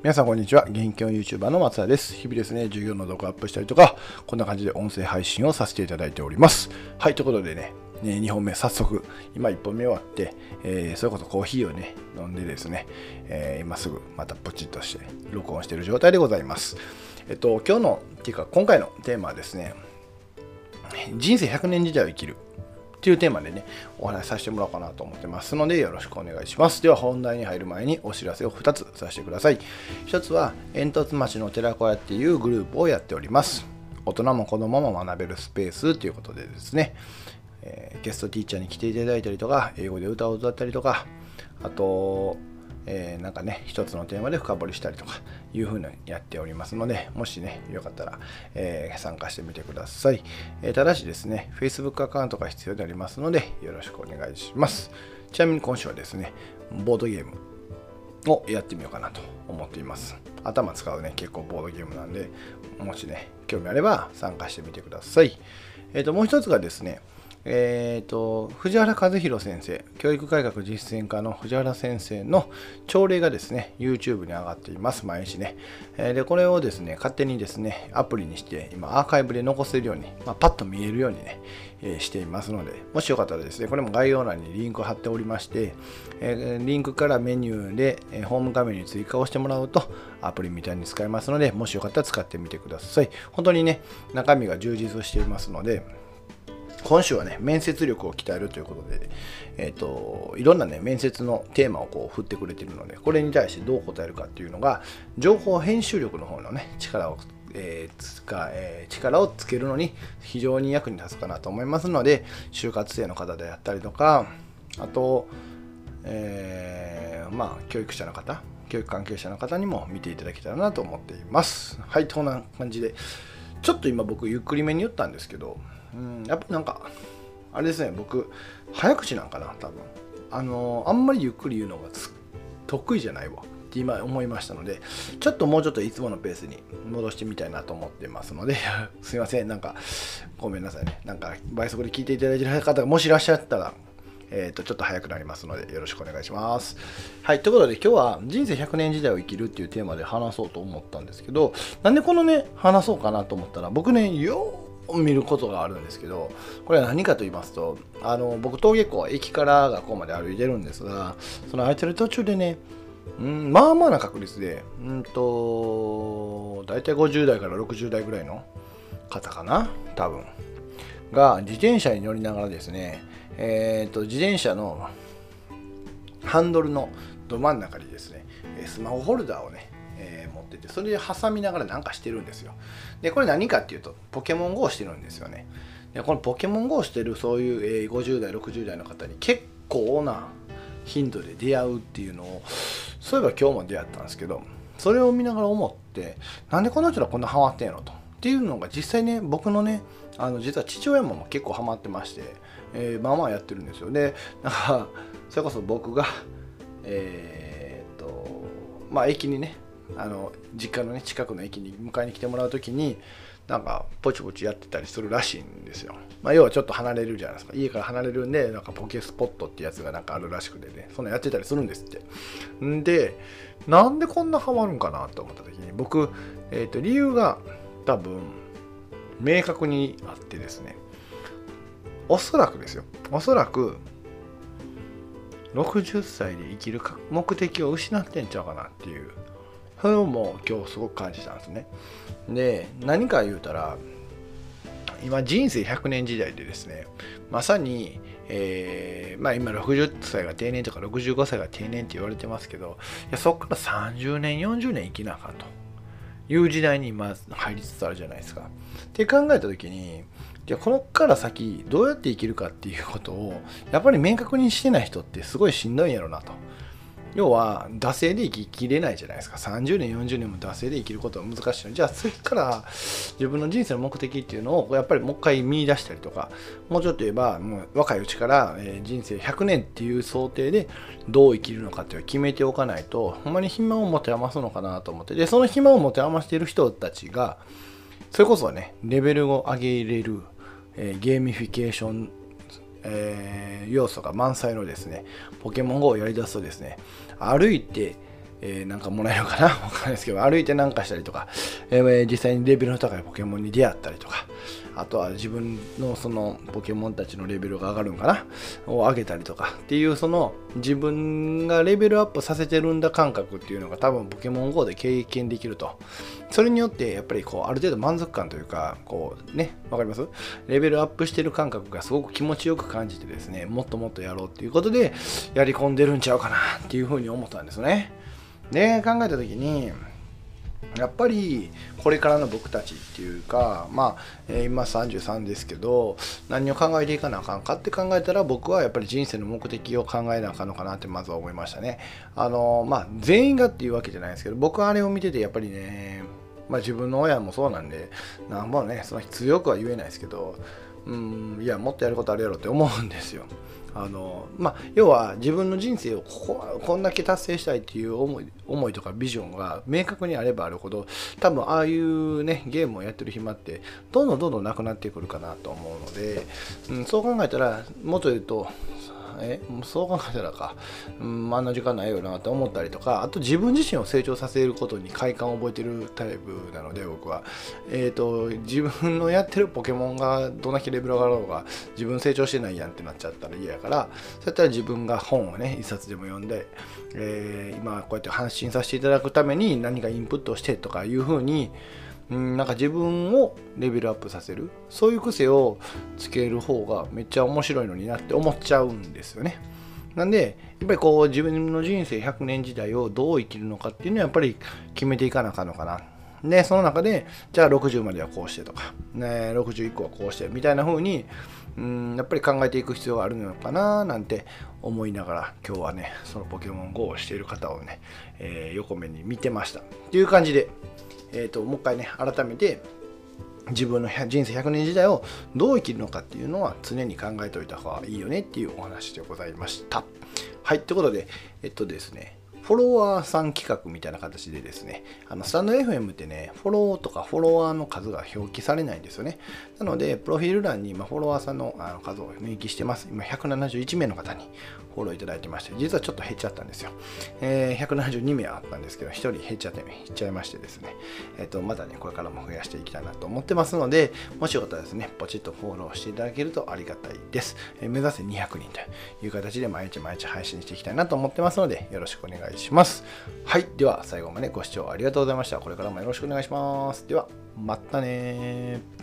皆さんこんにちは。元気の YouTuber の松田です。日々ですね、授業の動画アップしたりとか、こんな感じで音声配信をさせていただいております。はい、ということでね、ね2本目、早速、今1本目終わって、えーそれこそコーヒーをね、飲んでですね、えー今すぐまたポチッとして録音している状態でございます。えっと、今日の、っていうか今回のテーマはですね、人生100年時代を生きるっていうテーマでね、お話しさせてもらおうかなと思ってますので、よろしくお願いします。では、本題に入る前にお知らせを2つさせてください。1つは、煙突町の寺子屋っていうグループをやっております。大人も子供も学べるスペースということでですね、えーゲストティーチャーに来ていただいたりとか、英語で歌を歌ったりとか、あと、えーなんかね、一つのテーマで深掘りしたりとかいうふうにやっておりますので、もしね、よかったら、えー参加してみてください、えーただしですね、Facebook アカウントが必要でありますので、よろしくお願いします。ちなみに今週はですね、ボードゲームをやってみようかなと思っています。頭使うね、結構ボードゲームなんで、もしね、興味あれば参加してみてください。えっ、と、もう一つがですね、えー、と藤原和弘先生教育改革実践家の藤原先生の朝礼がですね YouTube に上がっています。毎日ね、えーでこれをですね勝手にですねアプリにして今アーカイブで残せるように、まあ、パッと見えるようにね、えーしていますのでもしよかったらですねこれも概要欄にリンクを貼っておりまして、えーリンクからメニューで、えホーム画面に追加をしてもらうとアプリみたいに使えますのでもしよかったら使ってみてください。本当にね中身が充実していますので今週はね、面接力を鍛えるということで、えっ、と、いろんなね、面接のテーマをこう振ってくれてるので、これに対してどう答えるかっていうのが、情報編集力の方のね、力を、えーつかえー力をつけるのに非常に役に立つかなと思いますので、就活生の方であったりとか、あと、えーまあ、教育者の方、教育関係者の方にも見ていただけたらなと思っています。はい、こんな感じで、ちょっと今僕ゆっくりめに言ったんですけど、うん、やっぱなんか、あれですね、僕、早口なんかな、多分。あのあんまりゆっくり言うのが得意じゃないわって今思いましたので、ちょっともうちょっといつものペースに戻してみたいなと思ってますので、すいません、なんか、ごめんなさいね。なんか、倍速で聞いていただいてる方がもしいらっしゃったら、えー、とちょっと早くなりますのでよろしくお願いします。はい、ということで今日は人生100年時代を生きるっていうテーマで話そうと思ったんですけどなんでこのね話そうかなと思ったら僕ねよ見ることがあるんですけどこれは何かと言いますとあの僕登下校は駅から学校まで歩いてるんですがその歩いてる途中でねうん、まあまあな確率で、うんと、大体50代から60代ぐらいの方かな、多分。が自転車に乗りながらですね、えー、と自転車のハンドルのど真ん中にですねスマホホルダーをね、えー持っててそれで挟みながらなんかしてるんですよ。でこれ何かっていうとポケモン GO をしてるんですよね。でこのポケモン GO をしてるそういう、えー50代60代の方に結構な頻度で出会うっていうのをそういえば今日も出会ったんですけどそれを見ながら思ってなんでこの人らこんなハマってんのと。っていうのが実際ね僕のねあの実は父親も結構ハマってまして、えーまあまあやってるんですよ。でなんかそれこそ僕がえーっとまあ駅にねあの実家のね近くの駅に迎えに来てもらう時になんかポチポチやってたりするらしいんですよ。まあ、要はちょっと離れるじゃないですか。家から離れるんで、なんかポケスポットってやつがなんかあるらしくてね、そんなやってたりするんですって。んで、なんでこんなハマるんかなと思った時に、僕、えっ、と、理由が多分、明確にあってですね、おそらくですよ、おそらく、60歳で生きる目的を失ってんちゃうかなっていうそれをもう今日すごく感じたんですねで何か言うたら今人生100年時代でですねまさに、えーまあ、今60歳が定年とか65歳が定年って言われてますけどいやそこから30年40年生きなあかんという時代に今入りつつあるじゃないですか。って考えた時にじゃあこのから先どうやって生きるかっていうことをやっぱり明確にしてない人ってすごいしんどいんやろなと。要は惰性で生ききれないじゃないですか。30年40年も惰性で生きることは難しいの。じゃあ次から自分の人生の目的っていうのをやっぱりもう一回見出したりとかもうちょっと言えばもう若いうちから、え人生100年っていう想定でどう生きるのかっていうのを決めておかないとほんまに暇を持て余すのかなと思って。でその暇を持て余している人たちがそれこそねレベルを上げれる、えゲーミフィケーションえー要素が満載のですね、ポケモン GO をやり出すとですね、歩いてえー、なんかもらえるかな？わかんないですけど、歩いてなんかしたりとか、えー、実際にレベルの高いポケモンに出会ったりとか、あとは自分のそのポケモンたちのレベルが上がるんかな？を上げたりとかっていうその自分がレベルアップさせてるんだ感覚っていうのが多分ポケモン GO で経験できると。それによってやっぱりこうある程度満足感というか、こうね、わかります？レベルアップしてる感覚がすごく気持ちよく感じてですね、もっともっとやろうっていうことでやり込んでるんちゃうかなっていうふうに思ったんですね。で、考えた時に、やっぱりこれからの僕たちっていうかまあ、え、今33ですけど何を考えていかなあかんかって考えたら僕はやっぱり人生の目的を考えなあかんのかなってまずは思いましたね。あのまあ全員がっていうわけじゃないですけど僕はあれを見ててやっぱりねまあ自分の親もそうなんでなんぼねその強くは言えないですけどうんいやもっとやることあるやろって思うんですよ。あのまあ、要は自分の人生をこここんだけ達成したいっていう思い思いとかビジョンが明確にあればあるほど多分ああいうねゲームをやってる暇ってどんどんどんどんなくなってくるかなと思うので、うん、そう考えたらもっと言うとえそう考えたらか、うん、あんな時間ないよなって思ったりとか。あと自分自身を成長させることに快感を覚えてるタイプなので僕は。えっ、ー、と自分のやってるポケモンがどんだけレベル上がろうが自分成長してないやんってなっちゃったら嫌やから。そうやったら自分が本をね一冊でも読んで、えー、今こうやって発信させていただくために何かインプットしてとかいうふうにうん、なんか自分をレベルアップさせるそういう癖をつける方がめっちゃ面白いのになって思っちゃうんですよね。なんでやっぱりこう自分の人生100年時代をどう生きるのかっていうのはやっぱり決めていかなあかんのかな。でその中でじゃあ60まではこうしてとか、ね、60以降はこうしてみたいな風にうんやっぱり考えていく必要があるのかななんて思いながら今日はねそのポケモン GO をしている方をね、えー、横目に見てましたっていう感じでえーと、もう一回ね改めて自分の人生100年時代をどう生きるのかっていうのは常に考えておいた方がいいよねっていうお話でございました。はい、ということで、えっとですね、フォロワーさん企画みたいな形でですね、あのスタンド FM ってね、フォローとかフォロワーの数が表記されないんですよね。なので、プロフィール欄に今フォロワーさんのあの数を明記してます。今171名の方にフォローいただいてまして、実はちょっと減っちゃったんですよ。えー、172名あったんですけど、1人減っちゃって、減っちゃいましてですね、えっ、ー、と、またね、これからも増やしていきたいなと思ってますので、もしよかったらですね、ポチッとフォローしていただけるとありがたいです。えー、目指せ200人という形で毎日毎日配信していきたいなと思ってますので、よろしくお願いしますします。はい。では、最後までご視聴ありがとうございました。これからもよろしくお願いします。では、またね